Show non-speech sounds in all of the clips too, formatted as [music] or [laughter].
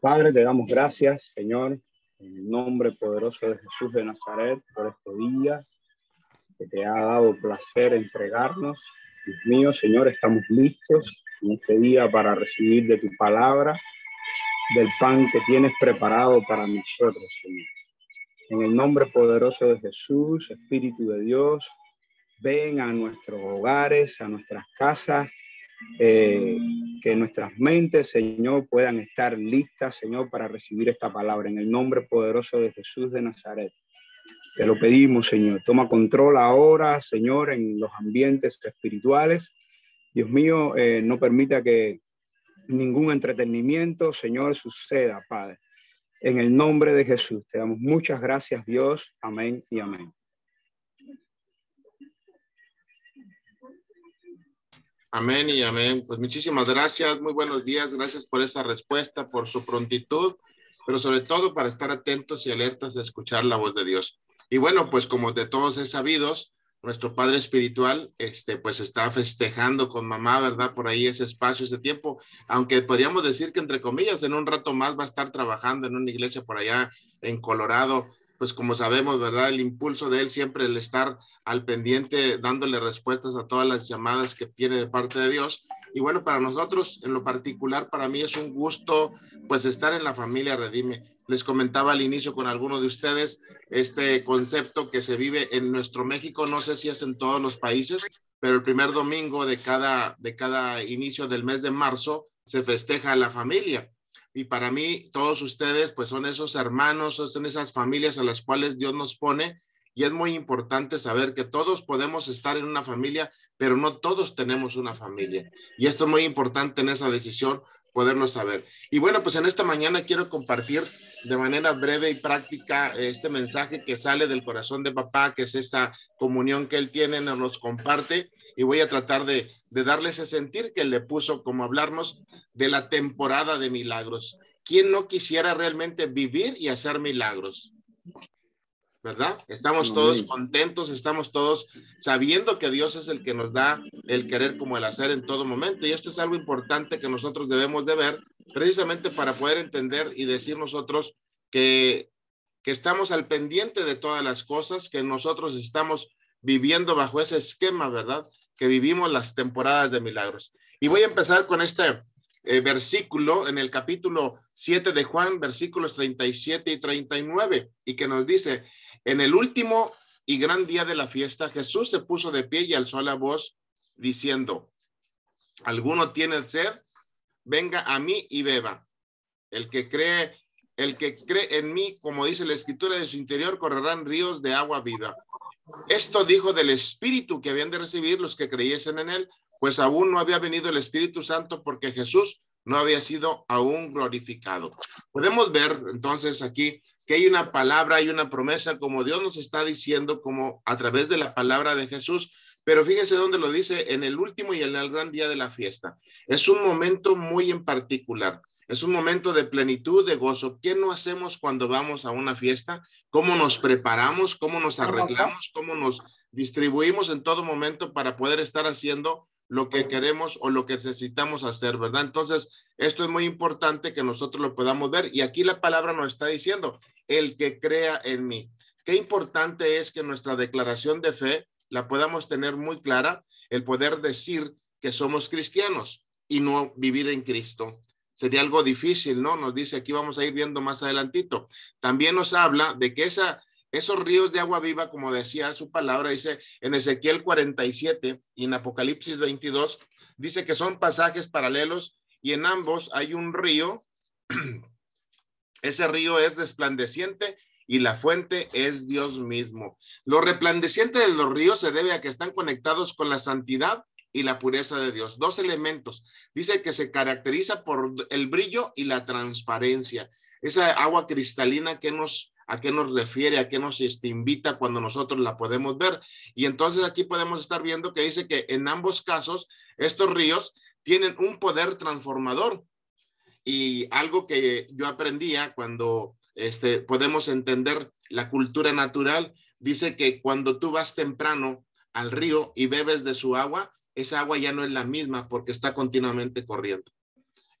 Padre, te damos gracias, Señor, en el nombre poderoso de Jesús de Nazaret, por este día que te ha dado placer entregarnos. Dios mío, Señor, estamos listos en este día para recibir de tu palabra, del pan que tienes preparado para nosotros, Señor. En el nombre poderoso de Jesús, Espíritu de Dios, ven a nuestros hogares, a nuestras casas, eh, que nuestras mentes, Señor, puedan estar listas, Señor, para recibir esta palabra. En el nombre poderoso de Jesús de Nazaret. Te lo pedimos, Señor. Toma control ahora, Señor, en los ambientes espirituales. Dios mío, eh, no permita que ningún entretenimiento, Señor, suceda, Padre. En el nombre de Jesús, te damos muchas gracias, Dios. Amén y amén. Amén y amén. Pues muchísimas gracias, muy buenos días, gracias por esa respuesta, por su prontitud, pero sobre todo para estar atentos y alertas de escuchar la voz de Dios. Y bueno, pues como de todos es sabidos, nuestro Padre Espiritual, este, pues está festejando con mamá, ¿verdad? Por ahí ese espacio, ese tiempo, aunque podríamos decir que entre comillas, en un rato más va a estar trabajando en una iglesia por allá en Colorado, pues como sabemos, ¿verdad? El impulso de él siempre el estar al pendiente, dándole respuestas a todas las llamadas que tiene de parte de Dios. Y bueno, para nosotros, en lo particular, para mí es un gusto, pues estar en la familia Redime. Les comentaba al inicio con algunos de ustedes este concepto que se vive en nuestro México, no sé si es en todos los países, pero el primer domingo de cada, de cada inicio del mes de marzo se festeja la familia y para mí todos ustedes pues son esos hermanos, son esas familias a las cuales Dios nos pone y es muy importante saber que todos podemos estar en una familia, pero no todos tenemos una familia. Y esto es muy importante en esa decisión poderlo saber. Y bueno, pues en esta mañana quiero compartir de manera breve y práctica este mensaje que sale del corazón de papá, que es esta comunión que él tiene, nos los comparte y voy a tratar de, de darle ese sentir que le puso como hablarnos de la temporada de milagros. ¿Quién no quisiera realmente vivir y hacer milagros? ¿Verdad? Estamos todos contentos, estamos todos sabiendo que Dios es el que nos da el querer como el hacer en todo momento. Y esto es algo importante que nosotros debemos de ver precisamente para poder entender y decir nosotros que, que estamos al pendiente de todas las cosas, que nosotros estamos viviendo bajo ese esquema, ¿verdad? Que vivimos las temporadas de milagros. Y voy a empezar con este eh, versículo en el capítulo 7 de Juan, versículos 37 y 39, y que nos dice, en el último y gran día de la fiesta, Jesús se puso de pie y alzó la voz diciendo, ¿alguno tiene sed? Venga a mí y beba. El que cree, el que cree en mí, como dice la escritura de su interior, correrán ríos de agua viva. Esto dijo del Espíritu que habían de recibir los que creyesen en él, pues aún no había venido el Espíritu Santo porque Jesús no había sido aún glorificado. Podemos ver entonces aquí que hay una palabra, hay una promesa, como Dios nos está diciendo, como a través de la palabra de Jesús, pero fíjese dónde lo dice, en el último y en el gran día de la fiesta. Es un momento muy en particular. Es un momento de plenitud, de gozo. ¿Qué no hacemos cuando vamos a una fiesta? ¿Cómo nos preparamos? ¿Cómo nos arreglamos? ¿Cómo nos distribuimos en todo momento para poder estar haciendo lo que queremos o lo que necesitamos hacer, ¿verdad? Entonces, esto es muy importante que nosotros lo podamos ver. Y aquí la palabra nos está diciendo, el que crea en mí. Qué importante es que nuestra declaración de fe la podamos tener muy clara, el poder decir que somos cristianos y no vivir en Cristo. Sería algo difícil, ¿no? Nos dice, aquí vamos a ir viendo más adelantito. También nos habla de que esa esos ríos de agua viva, como decía su palabra, dice en Ezequiel 47 y en Apocalipsis 22, dice que son pasajes paralelos y en ambos hay un río. [clears throat] Ese río es resplandeciente y la fuente es Dios mismo. Lo resplandeciente de los ríos se debe a que están conectados con la santidad y la pureza de Dios. Dos elementos. Dice que se caracteriza por el brillo y la transparencia. Esa agua cristalina que nos a qué nos refiere, a qué nos este, invita cuando nosotros la podemos ver. Y entonces aquí podemos estar viendo que dice que en ambos casos estos ríos tienen un poder transformador. Y algo que yo aprendía cuando este, podemos entender la cultura natural, dice que cuando tú vas temprano al río y bebes de su agua, esa agua ya no es la misma porque está continuamente corriendo.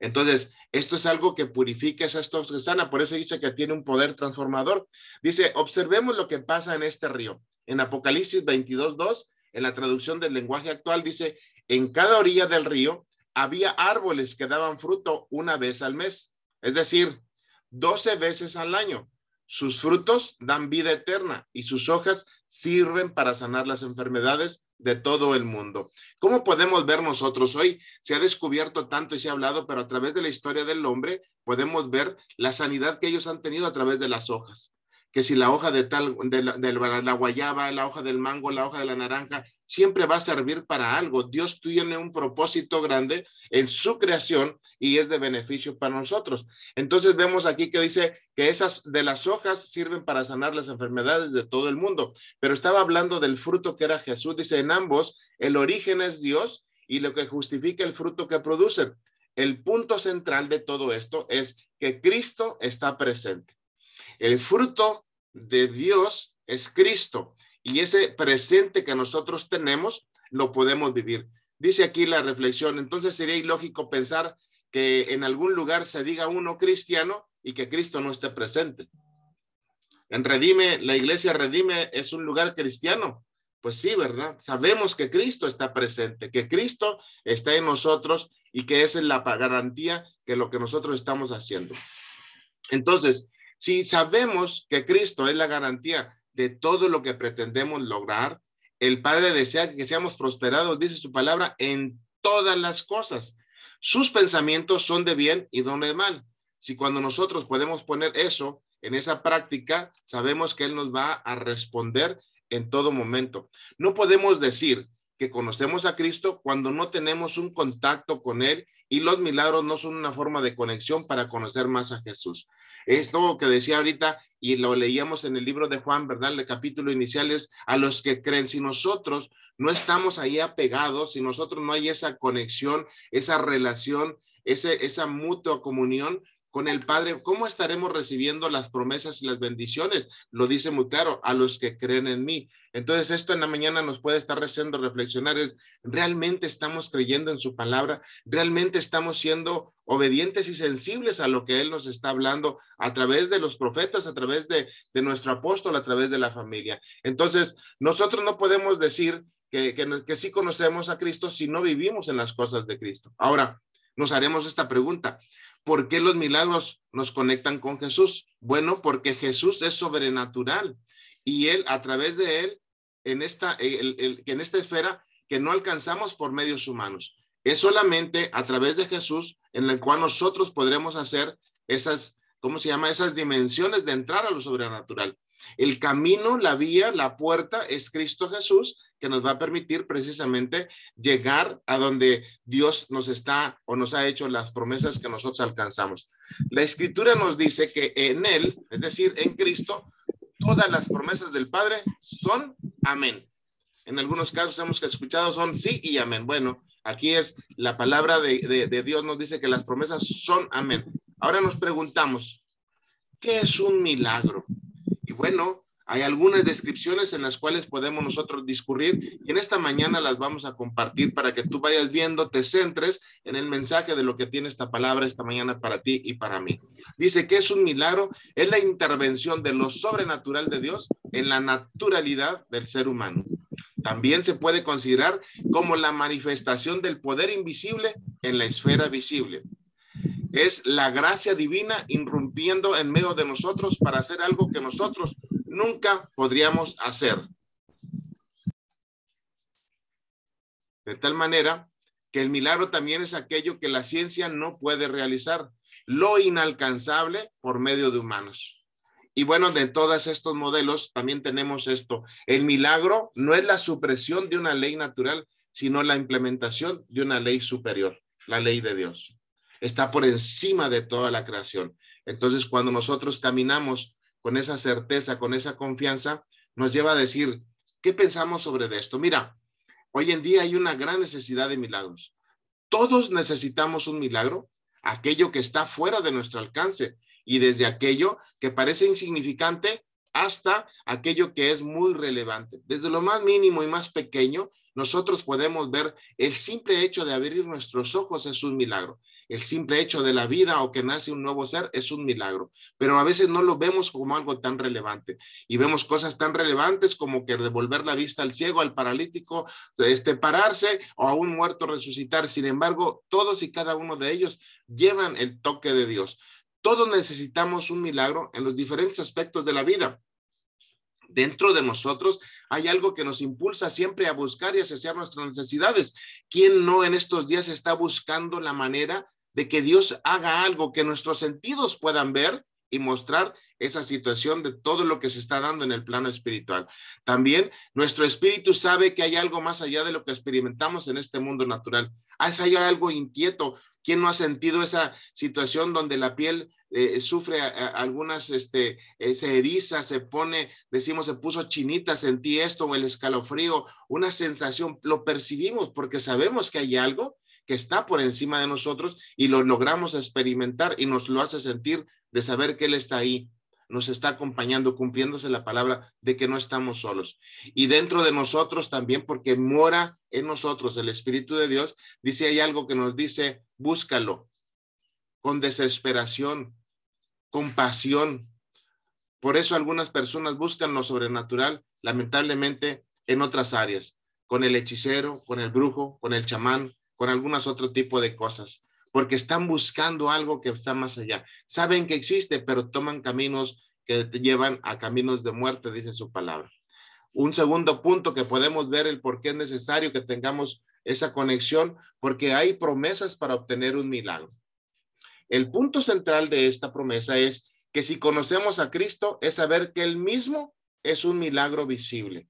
Entonces, esto es algo que purifica, es esto que sana, por eso dice que tiene un poder transformador. Dice, observemos lo que pasa en este río. En Apocalipsis 22.2, en la traducción del lenguaje actual, dice, en cada orilla del río había árboles que daban fruto una vez al mes, es decir, 12 veces al año. Sus frutos dan vida eterna y sus hojas sirven para sanar las enfermedades de todo el mundo. ¿Cómo podemos ver nosotros hoy? Se ha descubierto tanto y se ha hablado, pero a través de la historia del hombre podemos ver la sanidad que ellos han tenido a través de las hojas que si la hoja de tal, de la, guayaba, la hoja del mango, la hoja de la naranja, siempre va a servir para algo. Dios tiene un propósito grande en su creación y es de beneficio para nosotros. Entonces vemos aquí que dice que esas de las hojas sirven para sanar las enfermedades de todo el mundo, pero estaba hablando del fruto que era Jesús. Dice, en ambos, el origen es Dios y lo que justifica el fruto que producen. El punto central de todo esto es que Cristo está presente. El fruto de Dios es Cristo y ese presente que nosotros tenemos lo podemos vivir. Dice aquí la reflexión, entonces sería ilógico pensar que en algún lugar se diga uno cristiano y que Cristo no esté presente. En Redime, la iglesia Redime es un lugar cristiano. Pues sí, ¿verdad? Sabemos que Cristo está presente, que Cristo está en nosotros y que esa es la garantía que lo que nosotros estamos haciendo. Entonces, si sabemos que Cristo es la garantía de todo lo que pretendemos lograr, el Padre desea que seamos prosperados, dice su palabra, en todas las cosas. Sus pensamientos son de bien y no de mal. Si cuando nosotros podemos poner eso en esa práctica, sabemos que Él nos va a responder en todo momento. No podemos decir conocemos a Cristo cuando no tenemos un contacto con Él y los milagros no son una forma de conexión para conocer más a Jesús. Esto que decía ahorita y lo leíamos en el libro de Juan, ¿verdad? El capítulo inicial es a los que creen. Si nosotros no estamos ahí apegados, si nosotros no hay esa conexión, esa relación, ese, esa mutua comunión, con el Padre, ¿cómo estaremos recibiendo las promesas y las bendiciones? Lo dice muy claro, a los que creen en mí. Entonces, esto en la mañana nos puede estar haciendo reflexionar, es, ¿realmente estamos creyendo en su palabra? ¿Realmente estamos siendo obedientes y sensibles a lo que Él nos está hablando a través de los profetas, a través de, nuestro apóstol, a través de la familia? Entonces, nosotros no podemos decir que, que sí conocemos a Cristo si no vivimos en las cosas de Cristo. Ahora, nos haremos esta pregunta. ¿Por qué los milagros nos conectan con Jesús? Bueno, porque Jesús es sobrenatural y él, a través de él, en esta, en esta esfera que no alcanzamos por medios humanos. Es solamente a través de Jesús en el cual nosotros podremos hacer esas, ¿cómo se llama? Esas dimensiones de entrar a lo sobrenatural. El camino, la vía, la puerta es Cristo Jesús que nos va a permitir precisamente llegar a donde Dios nos está o nos ha hecho las promesas que nosotros alcanzamos. La escritura nos dice que en Él, es decir, en Cristo, todas las promesas del Padre son amén. En algunos casos hemos escuchado son sí y amén. Bueno, aquí es la palabra de, Dios nos dice que las promesas son amén. Ahora nos preguntamos, ¿qué es un milagro? Y bueno, hay algunas descripciones en las cuales podemos nosotros discurrir y en esta mañana las vamos a compartir para que tú vayas viendo, te centres en el mensaje de lo que tiene esta palabra esta mañana para ti y para mí. Dice que es un milagro, es la intervención de lo sobrenatural de Dios en la naturalidad del ser humano. También se puede considerar como la manifestación del poder invisible en la esfera visible es la gracia divina irrumpiendo en medio de nosotros para hacer algo que nosotros nunca podríamos hacer. De tal manera que el milagro también es aquello que la ciencia no puede realizar, lo inalcanzable por medio de humanos. Y bueno, de todos estos modelos también tenemos esto. El milagro no es la supresión de una ley natural, sino la implementación de una ley superior, la ley de Dios. Está por encima de toda la creación. Entonces, cuando nosotros caminamos con esa certeza, con esa confianza, nos lleva a decir, ¿qué pensamos sobre esto? Mira, hoy en día hay una gran necesidad de milagros. Todos necesitamos un milagro, aquello que está fuera de nuestro alcance y desde aquello que parece insignificante hasta aquello que es muy relevante. Desde lo más mínimo y más pequeño nosotros podemos ver el simple hecho de abrir nuestros ojos es un milagro. El simple hecho de la vida o que nace un nuevo ser es un milagro. Pero a veces no lo vemos como algo tan relevante. Y vemos cosas tan relevantes como que devolver la vista al ciego, al paralítico, este, pararse o a un muerto resucitar. Sin embargo, todos y cada uno de ellos llevan el toque de Dios. Todos necesitamos un milagro en los diferentes aspectos de la vida dentro de nosotros hay algo que nos impulsa siempre a buscar y a nuestras necesidades. ¿Quién no en estos días está buscando la manera de que Dios haga algo que nuestros sentidos puedan ver y mostrar esa situación de todo lo que se está dando en el plano espiritual. También nuestro espíritu sabe que hay algo más allá de lo que experimentamos en este mundo natural. Hay algo inquieto. ¿Quién no ha sentido esa situación donde la piel eh, sufre algunas, este, eh, se eriza, se pone, decimos, se puso chinita, sentí esto o el escalofrío, una sensación, lo percibimos porque sabemos que hay algo que está por encima de nosotros y lo logramos experimentar y nos lo hace sentir de saber que Él está ahí, nos está acompañando, cumpliéndose la palabra de que no estamos solos. Y dentro de nosotros también, porque mora en nosotros el Espíritu de Dios, dice, hay algo que nos dice, búscalo con desesperación, con pasión. Por eso algunas personas buscan lo sobrenatural, lamentablemente, en otras áreas, con el hechicero, con el brujo, con el chamán, con algunas otro tipo de cosas, porque están buscando algo que está más allá. Saben que existe, pero toman caminos que te llevan a caminos de muerte, dice su palabra. Un segundo punto que podemos ver el por qué es necesario que tengamos esa conexión, porque hay promesas para obtener un milagro. El punto central de esta promesa es que si conocemos a Cristo es saber que Él mismo es un milagro visible.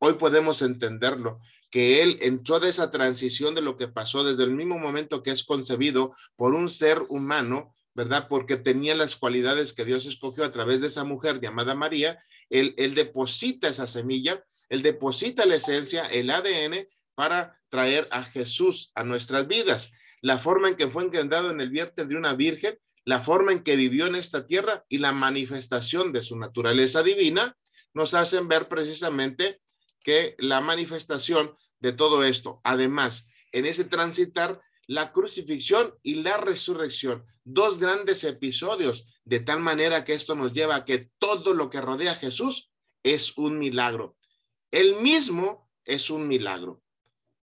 Hoy podemos entenderlo que él en toda esa transición de lo que pasó desde el mismo momento que es concebido por un ser humano, ¿verdad? Porque tenía las cualidades que Dios escogió a través de esa mujer llamada María, él, deposita esa semilla, él deposita la esencia, el ADN, para traer a Jesús a nuestras vidas. La forma en que fue engendrado en el vientre de una virgen, la forma en que vivió en esta tierra y la manifestación de su naturaleza divina nos hacen ver precisamente que la manifestación de todo esto. Además, en ese transitar, la crucifixión y la resurrección, dos grandes episodios, de tal manera que esto nos lleva a que todo lo que rodea a Jesús es un milagro. Él mismo es un milagro.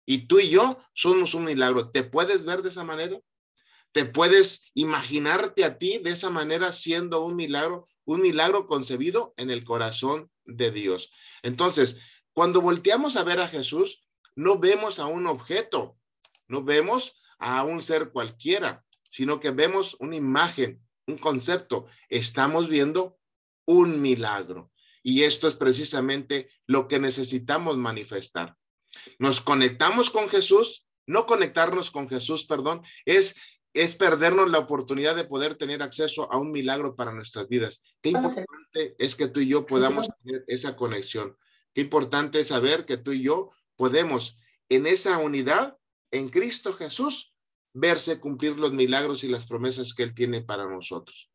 Y tú y yo somos un milagro. ¿Te puedes ver de esa manera? ¿Te puedes imaginarte a ti de esa manera siendo un milagro, un milagro concebido en el corazón de Dios? Entonces, cuando volteamos a ver a Jesús, no vemos a un objeto, no vemos a un ser cualquiera, sino que vemos una imagen, un concepto. Estamos viendo un milagro. Y esto es precisamente lo que necesitamos manifestar. Nos conectamos con Jesús, no conectarnos con Jesús, perdón, es es perdernos la oportunidad de poder tener acceso a un milagro para nuestras vidas. Qué importante es que tú y yo podamos tener esa conexión. Qué importante es saber que tú y yo podemos en esa unidad, en Cristo Jesús, verse cumplir los milagros y las promesas que Él tiene para nosotros.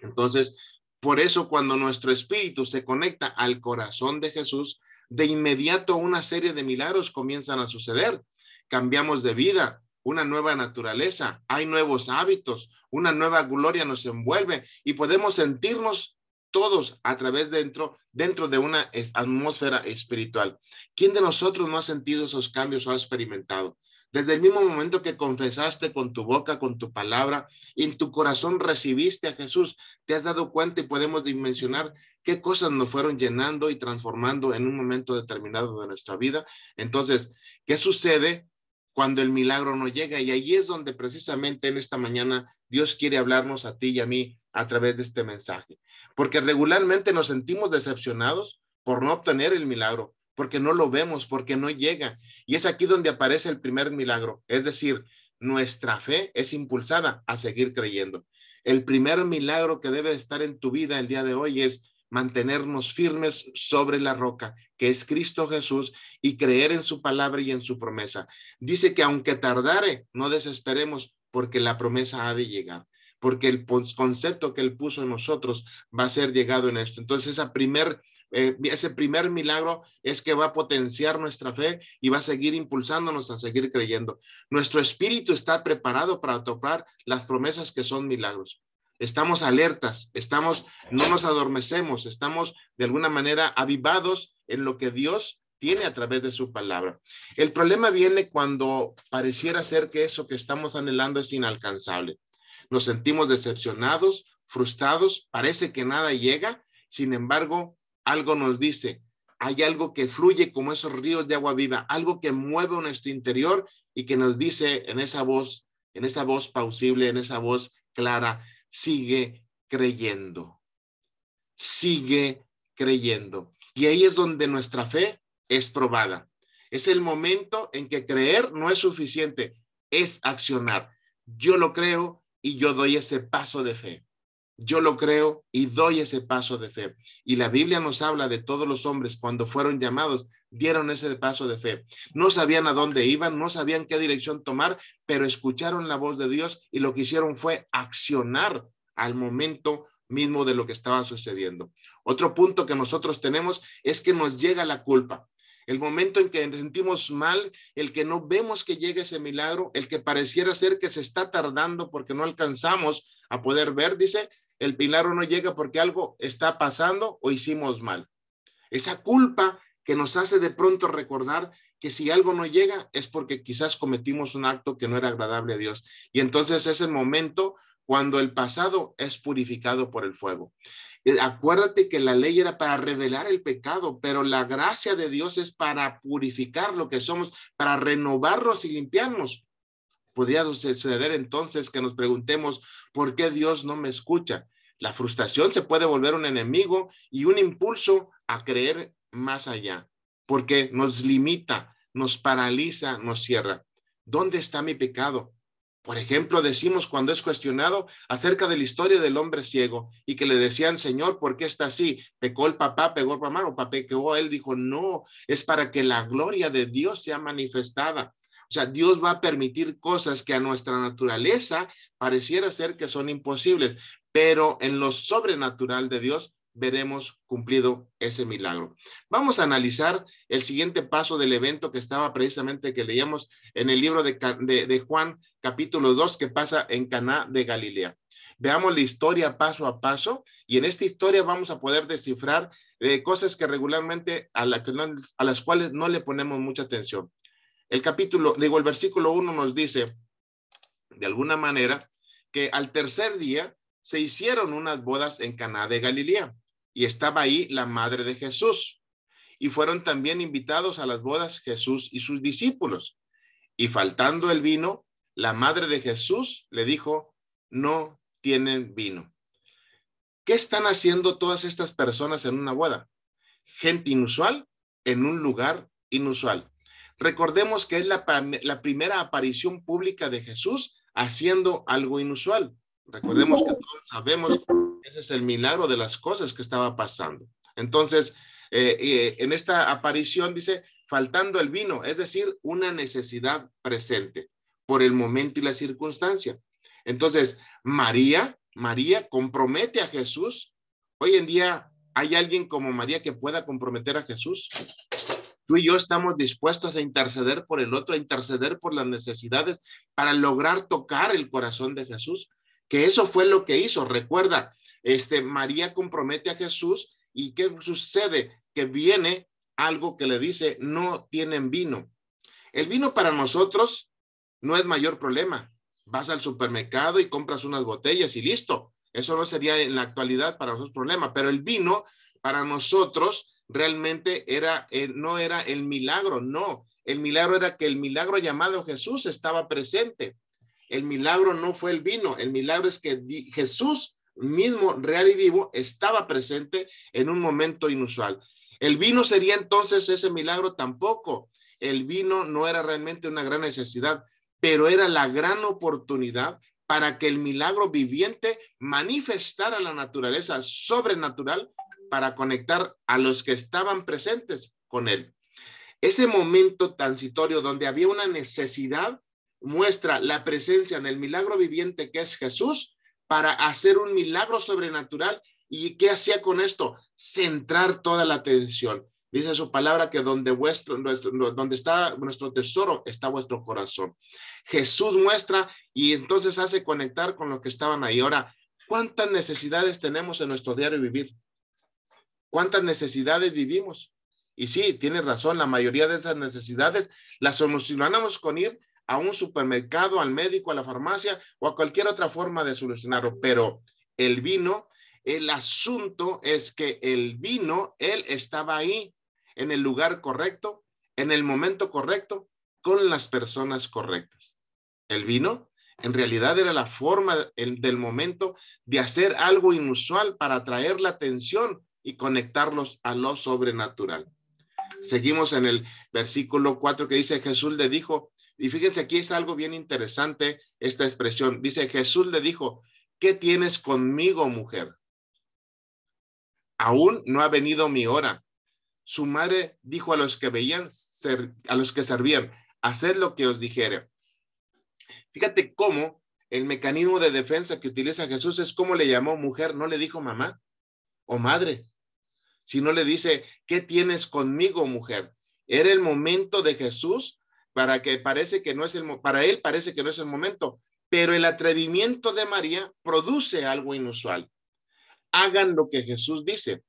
Entonces, por eso cuando nuestro espíritu se conecta al corazón de Jesús, de inmediato una serie de milagros comienzan a suceder. Cambiamos de vida, una nueva naturaleza, hay nuevos hábitos, una nueva gloria nos envuelve y podemos sentirnos todos a través dentro, dentro de una atmósfera espiritual. ¿Quién de nosotros no ha sentido esos cambios o ha experimentado? Desde el mismo momento que confesaste con tu boca, con tu palabra, en tu corazón recibiste a Jesús, te has dado cuenta y podemos dimensionar qué cosas nos fueron llenando y transformando en un momento determinado de nuestra vida. Entonces, ¿qué sucede cuando el milagro no llega? Y ahí es donde precisamente en esta mañana Dios quiere hablarnos a ti y a mí a través de este mensaje porque regularmente nos sentimos decepcionados por no obtener el milagro, porque no lo vemos, porque no llega. Y es aquí donde aparece el primer milagro, es decir, nuestra fe es impulsada a seguir creyendo. El primer milagro que debe estar en tu vida el día de hoy es mantenernos firmes sobre la roca, que es Cristo Jesús, y creer en su palabra y en su promesa. Dice que aunque tardare, no desesperemos, porque la promesa ha de llegar porque el concepto que Él puso en nosotros va a ser llegado en esto. Entonces, esa primer, eh, ese primer milagro es que va a potenciar nuestra fe y va a seguir impulsándonos a seguir creyendo. Nuestro espíritu está preparado para topar las promesas que son milagros. Estamos alertas, estamos, no nos adormecemos, estamos de alguna manera avivados en lo que Dios tiene a través de su palabra. El problema viene cuando pareciera ser que eso que estamos anhelando es inalcanzable nos sentimos decepcionados, frustrados, parece que nada llega, sin embargo, algo nos dice, hay algo que fluye como esos ríos de agua viva, algo que mueve nuestro interior y que nos dice en esa voz, en esa voz pausible, en esa voz clara, sigue creyendo, sigue creyendo. Y ahí es donde nuestra fe es probada. Es el momento en que creer no es suficiente, es accionar. Yo lo creo, y yo doy ese paso de fe. Yo lo creo y doy ese paso de fe. Y la Biblia nos habla de todos los hombres cuando fueron llamados, dieron ese paso de fe. No sabían a dónde iban, no sabían qué dirección tomar, pero escucharon la voz de Dios y lo que hicieron fue accionar al momento mismo de lo que estaba sucediendo. Otro punto que nosotros tenemos es que nos llega la culpa el momento en que sentimos mal, el que no vemos que llegue ese milagro, el que pareciera ser que se está tardando porque no alcanzamos a poder ver, dice, el milagro no llega porque algo está pasando o hicimos mal. Esa culpa que nos hace de pronto recordar que si algo no llega es porque quizás cometimos un acto que no era agradable a Dios. Y entonces es el momento cuando el pasado es purificado por el fuego. Eh, acuérdate que la ley era para revelar el pecado, pero la gracia de Dios es para purificar lo que somos, para renovarnos y limpiarnos. Podría suceder entonces que nos preguntemos, ¿por qué Dios no me escucha? La frustración se puede volver un enemigo y un impulso a creer más allá, porque nos limita, nos paraliza, nos cierra. ¿Dónde está mi pecado? Por ejemplo, decimos cuando es cuestionado acerca de la historia del hombre ciego y que le decían, Señor, ¿por qué está así? ¿Pecó el papá, pegó el mamá o papá? Él dijo, no, es para que la gloria de Dios sea manifestada. O sea, Dios va a permitir cosas que a nuestra naturaleza pareciera ser que son imposibles, pero en lo sobrenatural de Dios veremos cumplido ese milagro. Vamos a analizar el siguiente paso del evento que estaba precisamente que leíamos en el libro de, Juan capítulo 2 que pasa en Caná de Galilea. Veamos la historia paso a paso y en esta historia vamos a poder descifrar eh, cosas que regularmente a, a las cuales no le ponemos mucha atención. El capítulo, digo, el versículo 1 nos dice, de alguna manera, que al tercer día se hicieron unas bodas en Caná de Galilea y estaba ahí la madre de Jesús. Y fueron también invitados a las bodas Jesús y sus discípulos. Y faltando el vino, la madre de Jesús le dijo, no tienen vino. ¿Qué están haciendo todas estas personas en una boda? Gente inusual en un lugar inusual. Recordemos que es la, la primera aparición pública de Jesús haciendo algo inusual. Recordemos que todos sabemos ese es el milagro de las cosas que estaba pasando. Entonces, eh, eh, en esta aparición dice, faltando el vino, es decir, una necesidad presente por el momento y la circunstancia. Entonces, María, María compromete a Jesús. Hoy en día, ¿hay alguien como María que pueda comprometer a Jesús? Tú y yo estamos dispuestos a interceder por el otro, a interceder por las necesidades para lograr tocar el corazón de Jesús. Que eso fue lo que hizo. Recuerda, este, María compromete a Jesús y ¿qué sucede? Que viene algo que le dice, no tienen vino. El vino para nosotros no es mayor problema. Vas al supermercado y compras unas botellas y listo. Eso no sería en la actualidad para nosotros problema, pero el vino para nosotros realmente era, eh, no era el milagro, no. El milagro era que el milagro llamado Jesús estaba presente. El milagro no fue el vino, el milagro es que Jesús mismo real y vivo estaba presente en un momento inusual. El vino sería entonces ese milagro tampoco. El vino no era realmente una gran necesidad, pero era la gran oportunidad para que el milagro viviente manifestara la naturaleza sobrenatural para conectar a los que estaban presentes con él. Ese momento transitorio donde había una necesidad muestra la presencia del milagro viviente que es Jesús para hacer un milagro sobrenatural. ¿Y qué hacía con esto? Centrar toda la atención. Dice su palabra que donde, vuestro, nuestro, donde está nuestro tesoro está vuestro corazón. Jesús muestra y entonces hace conectar con lo que estaban ahí. Ahora, ¿cuántas necesidades tenemos en nuestro diario vivir? ¿Cuántas necesidades vivimos? Y sí, tiene razón, la mayoría de esas necesidades las solucionamos con ir a un supermercado, al médico, a la farmacia o a cualquier otra forma de solucionarlo. Pero el vino, el asunto es que el vino, él estaba ahí en el lugar correcto, en el momento correcto, con las personas correctas. El vino en realidad era la forma del momento de hacer algo inusual para atraer la atención y conectarlos a lo sobrenatural. Seguimos en el versículo 4 que dice Jesús le dijo, y fíjense aquí es algo bien interesante esta expresión. Dice Jesús le dijo, ¿qué tienes conmigo, mujer? Aún no ha venido mi hora su madre dijo a los que veían, a los que servían, haced lo que os dijere. Fíjate cómo el mecanismo de defensa que utiliza Jesús es cómo le llamó mujer, no le dijo mamá o madre, sino le dice, ¿qué tienes conmigo, mujer? Era el momento de Jesús para que parece que no es el para él parece que no es el momento, pero el atrevimiento de María produce algo inusual. Hagan lo que Jesús dice.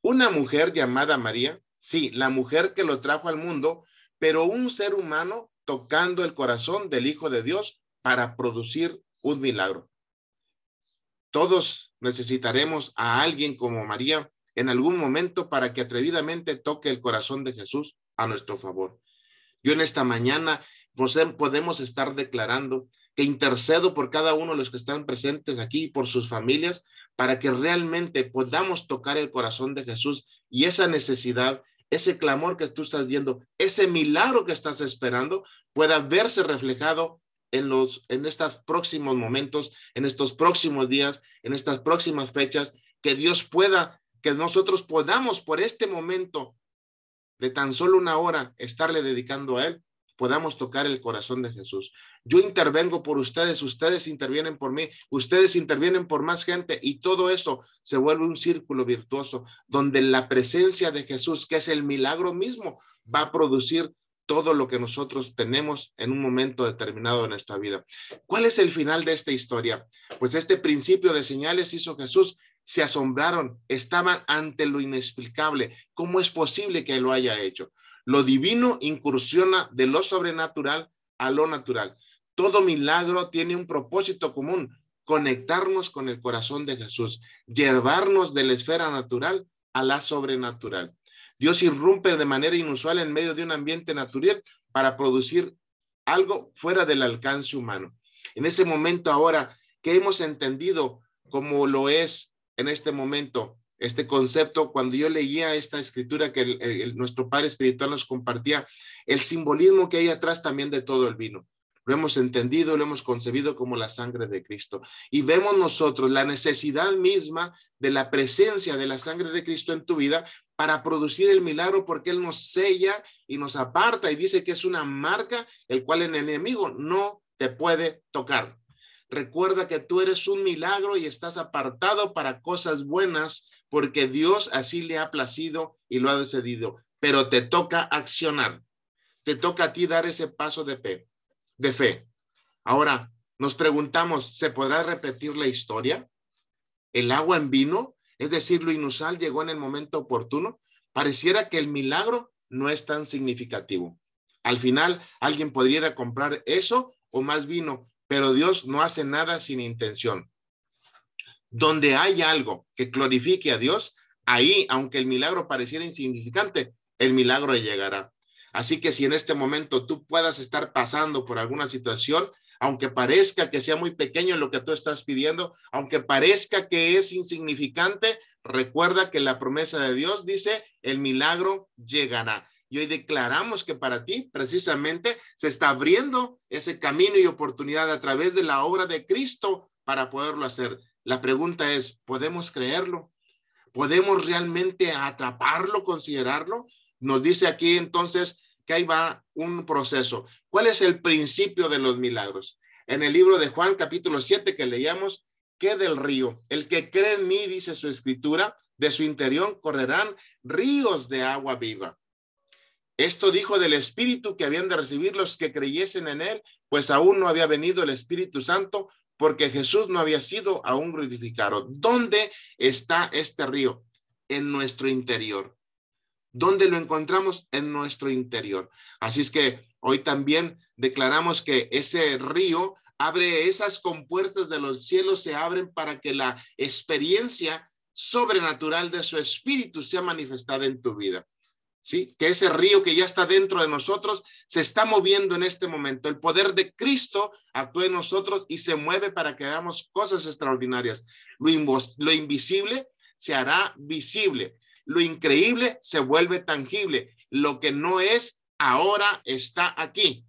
Una mujer llamada María, sí, la mujer que lo trajo al mundo, pero un ser humano tocando el corazón del Hijo de Dios para producir un milagro. Todos necesitaremos a alguien como María en algún momento para que atrevidamente toque el corazón de Jesús a nuestro favor. Yo en esta mañana podemos estar declarando que intercedo por cada uno de los que están presentes aquí y por sus familias para que realmente podamos tocar el corazón de Jesús y esa necesidad, ese clamor que tú estás viendo, ese milagro que estás esperando, pueda verse reflejado en los en estos próximos momentos, en estos próximos días, en estas próximas fechas, que Dios pueda, que nosotros podamos por este momento de tan solo una hora estarle dedicando a Él, podamos tocar el corazón de Jesús. Yo intervengo por ustedes, ustedes intervienen por mí, ustedes intervienen por más gente y todo eso se vuelve un círculo virtuoso donde la presencia de Jesús, que es el milagro mismo, va a producir todo lo que nosotros tenemos en un momento determinado de nuestra vida. ¿Cuál es el final de esta historia? Pues este principio de señales hizo Jesús se asombraron, estaban ante lo inexplicable. ¿Cómo es posible que lo haya hecho? Lo divino incursiona de lo sobrenatural a lo natural. Todo milagro tiene un propósito común, conectarnos con el corazón de Jesús, llevarnos de la esfera natural a la sobrenatural. Dios irrumpe de manera inusual en medio de un ambiente natural para producir algo fuera del alcance humano. En ese momento ahora que hemos entendido como lo es en este momento este concepto, cuando yo leía esta escritura que nuestro Padre Espiritual nos compartía, el simbolismo que hay atrás también de todo el vino. Lo hemos entendido, lo hemos concebido como la sangre de Cristo. Y vemos nosotros la necesidad misma de la presencia de la sangre de Cristo en tu vida para producir el milagro porque Él nos sella y nos aparta y dice que es una marca el cual el enemigo no te puede tocar. Recuerda que tú eres un milagro y estás apartado para cosas buenas porque Dios así le ha placido y lo ha decidido, pero te toca accionar, te toca a ti dar ese paso de fe. De fe. Ahora, nos preguntamos, ¿se podrá repetir la historia? ¿El agua en vino? Es decir, lo inusual llegó en el momento oportuno. Pareciera que el milagro no es tan significativo. Al final, alguien podría comprar eso o más vino, pero Dios no hace nada sin intención. Donde hay algo que glorifique a Dios, ahí, aunque el milagro pareciera insignificante, el milagro llegará. Así que si en este momento tú puedas estar pasando por alguna situación, aunque parezca que sea muy pequeño lo que tú estás pidiendo, aunque parezca que es insignificante, recuerda que la promesa de Dios dice, el milagro llegará. Y hoy declaramos que para ti precisamente se está abriendo ese camino y oportunidad a través de la obra de Cristo para poderlo hacer. La pregunta es, ¿podemos creerlo? ¿Podemos realmente atraparlo, considerarlo? Nos dice aquí entonces que ahí va un proceso. ¿Cuál es el principio de los milagros? En el libro de Juan capítulo 7 que leíamos, que del río. El que cree en mí, dice su escritura, de su interior correrán ríos de agua viva. Esto dijo del Espíritu que habían de recibir los que creyesen en él, pues aún no había venido el Espíritu Santo, porque Jesús no había sido aún glorificado. ¿Dónde está este río? En nuestro interior. ¿Dónde lo encontramos? En nuestro interior. Así es que hoy también declaramos que ese río abre esas compuertas de los cielos, se abren para que la experiencia sobrenatural de su espíritu sea manifestada en tu vida. ¿Sí? Que ese río que ya está dentro de nosotros se está moviendo en este momento. El poder de Cristo actúa en nosotros y se mueve para que hagamos cosas extraordinarias. Lo, lo invisible se hará visible. Lo increíble se vuelve tangible. Lo que no es, ahora está aquí.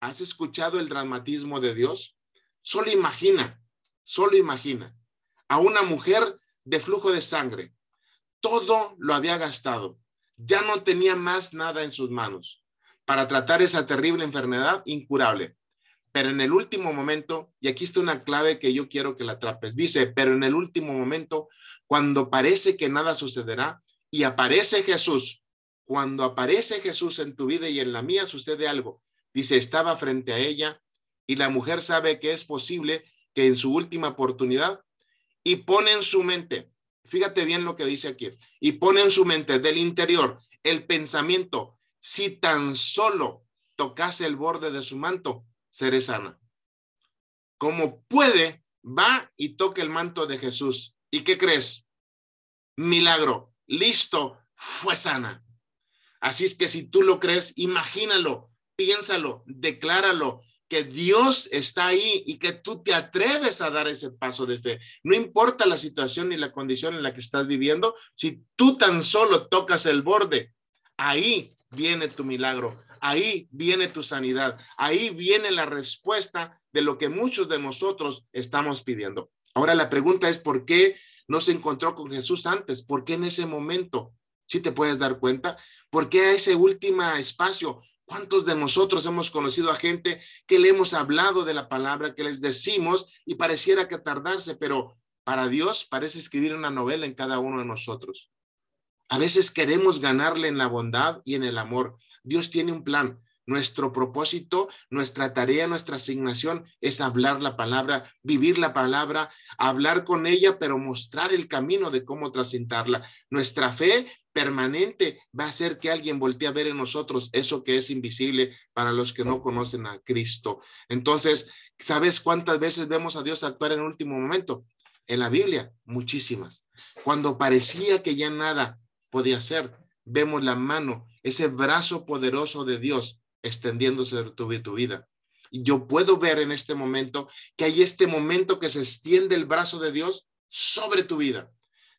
¿Has escuchado el dramatismo de Dios? Solo imagina, solo imagina a una mujer de flujo de sangre. Todo lo había gastado. Ya no tenía más nada en sus manos para tratar esa terrible enfermedad incurable. Pero en el último momento, y aquí está una clave que yo quiero que la atrapes, dice, pero en el último momento, cuando parece que nada sucederá, y aparece Jesús, cuando aparece Jesús en tu vida y en la mía sucede algo. Dice, estaba frente a ella y la mujer sabe que es posible que en su última oportunidad y pone en su mente, fíjate bien lo que dice aquí, y pone en su mente del interior el pensamiento, si tan solo tocase el borde de su manto, seré sana. Como puede, va y toca el manto de Jesús. ¿Y qué crees? Milagro listo, fue sana. Así es que si tú lo crees, imagínalo, piénsalo, decláralo, que Dios está ahí y que tú te atreves a dar ese paso de fe. No importa la situación ni la condición en la que estás viviendo, si tú tan solo tocas el borde, ahí viene tu milagro, ahí viene tu sanidad, ahí viene la respuesta de lo que muchos de nosotros estamos pidiendo. Ahora la pregunta es, ¿por qué no se encontró con Jesús antes? ¿Por qué en ese momento? Si te puedes dar cuenta, ¿por qué a ese último espacio? ¿Cuántos de nosotros hemos conocido a gente que le hemos hablado de la palabra, que les decimos y pareciera que tardarse, pero para Dios parece escribir una novela en cada uno de nosotros? A veces queremos ganarle en la bondad y en el amor. Dios tiene un plan. Nuestro propósito, nuestra tarea, nuestra asignación es hablar la palabra, vivir la palabra, hablar con ella, pero mostrar el camino de cómo transitarla. Nuestra fe permanente va a hacer que alguien voltee a ver en nosotros eso que es invisible para los que no conocen a Cristo. Entonces, ¿sabes cuántas veces vemos a Dios actuar en el último momento? En la Biblia, muchísimas. Cuando parecía que ya nada podía ser, vemos la mano, ese brazo poderoso de Dios extendiéndose de tu, tu vida. Y yo puedo ver en este momento que hay este momento que se extiende el brazo de Dios sobre tu vida,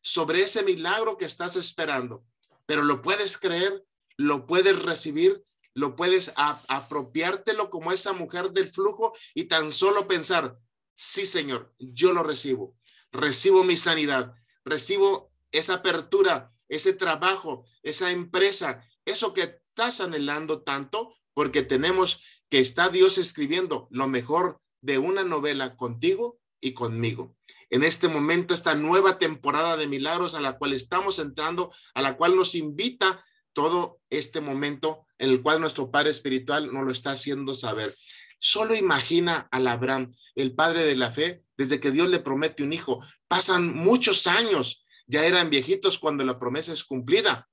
sobre ese milagro que estás esperando. Pero lo puedes creer, lo puedes recibir, lo puedes apropiártelo como esa mujer del flujo y tan solo pensar, sí, Señor, yo lo recibo. Recibo mi sanidad, recibo esa apertura, ese trabajo, esa empresa, eso que estás anhelando tanto, porque tenemos que está Dios escribiendo lo mejor de una novela contigo y conmigo. En este momento, esta nueva temporada de milagros a la cual estamos entrando, a la cual nos invita todo este momento en el cual nuestro Padre Espiritual nos lo está haciendo saber. Solo imagina al Abraham, el padre de la fe, desde que Dios le promete un hijo. Pasan muchos años, ya eran viejitos cuando la promesa es cumplida.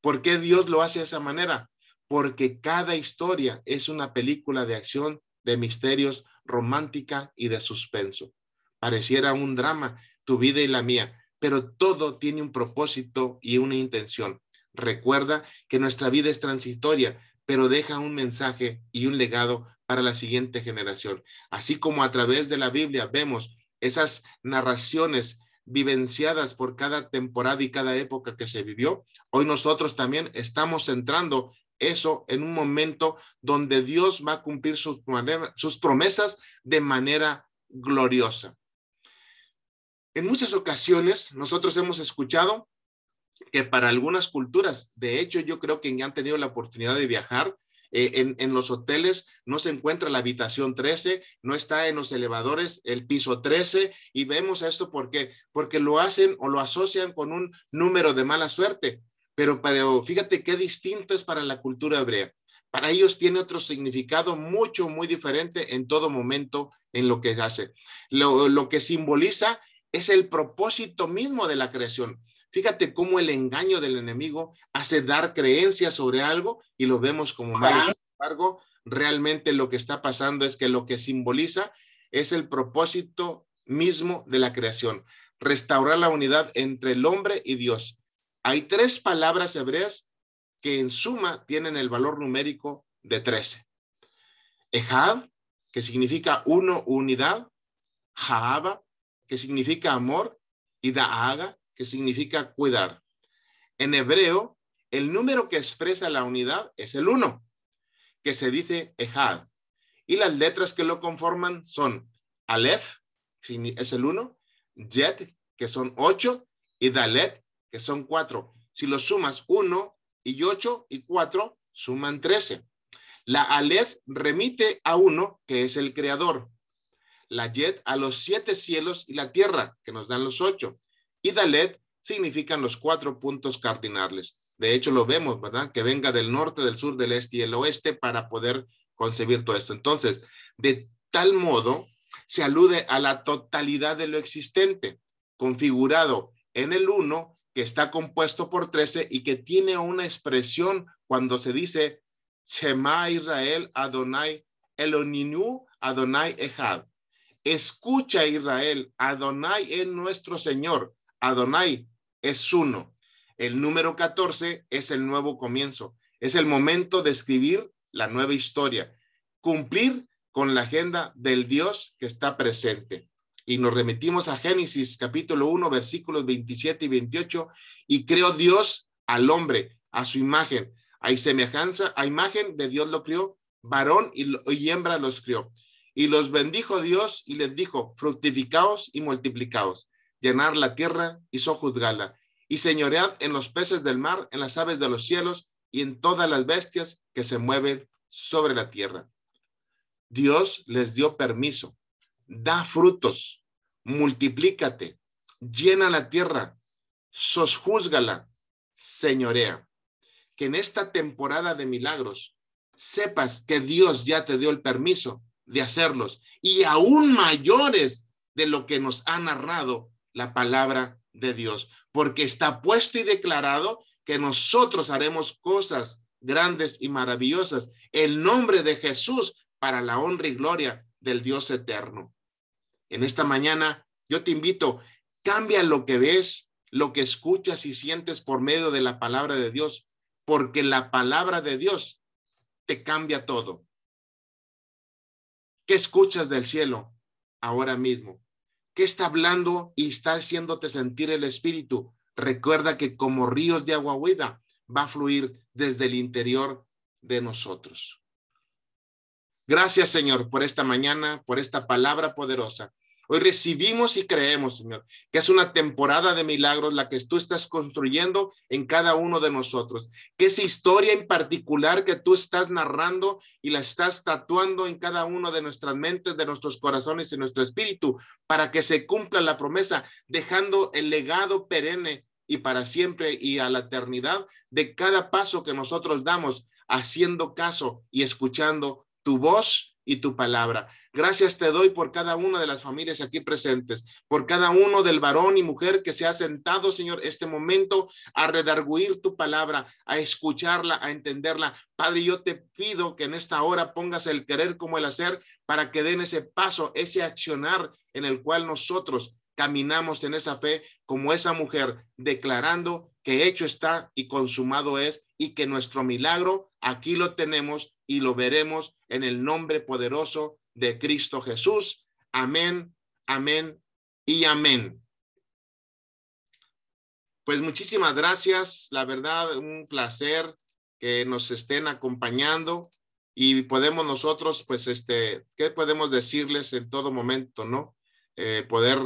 ¿Por qué Dios lo hace de esa manera? porque cada historia es una película de acción, de misterios, romántica y de suspenso. Pareciera un drama, tu vida y la mía, pero todo tiene un propósito y una intención. Recuerda que nuestra vida es transitoria, pero deja un mensaje y un legado para la siguiente generación. Así como a través de la Biblia vemos esas narraciones vivenciadas por cada temporada y cada época que se vivió, hoy nosotros también estamos entrando eso en un momento donde Dios va a cumplir sus, sus promesas de manera gloriosa. En muchas ocasiones nosotros hemos escuchado que para algunas culturas, de hecho yo creo que ya han tenido la oportunidad de viajar eh, en, los hoteles no se encuentra la habitación 13, no está en los elevadores el piso 13 y vemos esto porque porque lo hacen o lo asocian con un número de mala suerte. Pero, pero fíjate qué distinto es para la cultura hebrea. Para ellos tiene otro significado mucho, muy diferente en todo momento en lo que hace. Lo, lo que simboliza es el propósito mismo de la creación. Fíjate cómo el engaño del enemigo hace dar creencias sobre algo y lo vemos como malo. Sin embargo, realmente lo que está pasando es que lo que simboliza es el propósito mismo de la creación, restaurar la unidad entre el hombre y Dios. Hay tres palabras hebreas que en suma tienen el valor numérico de 13. Ejad, que significa uno, unidad. Jaaba, que significa amor. Y Daaga, que significa cuidar. En hebreo, el número que expresa la unidad es el uno, que se dice Ejad. Y las letras que lo conforman son Aleph, es el uno, Jet, que son ocho, y Dalet, que son cuatro. Si lo sumas uno y ocho y cuatro, suman trece. La Aleph remite a uno, que es el creador. La Yet a los siete cielos y la tierra, que nos dan los ocho y Dalet significan los cuatro puntos cardinales. De hecho, lo vemos, ¿verdad? Que venga del norte, del sur, del este y el oeste para poder concebir todo esto. Entonces, de tal modo, se alude a la totalidad de lo existente, configurado en el uno, que está compuesto por trece y que tiene una expresión cuando se dice Shema Israel Adonai Eloninu Adonai Echad. Escucha Israel, Adonai es nuestro Señor. Adonai es uno. El número 14 es el nuevo comienzo. Es el momento de escribir la nueva historia, cumplir con la agenda del Dios que está presente. Y nos remitimos a Génesis capítulo 1, versículos 27 y 28. Y creó Dios al hombre a su imagen. Hay semejanza, a imagen de Dios lo crió, varón y hembra los crió. Y los bendijo Dios y les dijo, fructificaos y multiplicaos llenar la tierra y sojuzgarla, y señoread en los peces del mar, en las aves de los cielos y en todas las bestias que se mueven sobre la tierra. Dios les dio permiso, da frutos, multiplícate, llena la tierra, sojúzgala, señorea. Que en esta temporada de milagros sepas que Dios ya te dio el permiso de hacerlos y aún mayores de lo que nos ha narrado la palabra de Dios, porque está puesto y declarado que nosotros haremos cosas grandes y maravillosas. El nombre de Jesús para la honra y gloria del Dios eterno. En esta mañana yo te invito, cambia lo que ves, lo que escuchas y sientes por medio de la palabra de Dios, porque la palabra de Dios te cambia todo. ¿Qué escuchas del cielo ahora mismo? ¿Qué está hablando y está haciéndote sentir el Espíritu? Recuerda que como ríos de agua huida va a fluir desde el interior de nosotros. Gracias, Señor, por esta mañana, por esta palabra poderosa. Hoy recibimos y creemos, Señor, que es una temporada de milagros la que tú estás construyendo en cada uno de nosotros. Que esa historia en particular que tú estás narrando y la estás tatuando en cada uno de nuestras mentes, de nuestros corazones y nuestro espíritu, para que se cumpla la promesa, dejando el legado perenne y para siempre y a la eternidad de cada paso que nosotros damos, haciendo caso y escuchando tu voz y tu palabra. Gracias te doy por cada una de las familias aquí presentes, por cada uno del varón y mujer que se ha sentado, Señor, este momento a redarguir tu palabra, a escucharla, a entenderla. Padre, yo te pido que en esta hora pongas el querer como el hacer para que den ese paso, ese accionar en el cual nosotros caminamos en esa fe como esa mujer, declarando que hecho está y consumado es y que nuestro milagro aquí lo tenemos y lo veremos en el nombre poderoso de Cristo Jesús. Amén, amén y amén. Pues muchísimas gracias, la verdad, un placer que nos estén acompañando y podemos nosotros, pues, este, ¿qué podemos decirles en todo momento, no? Eh, poder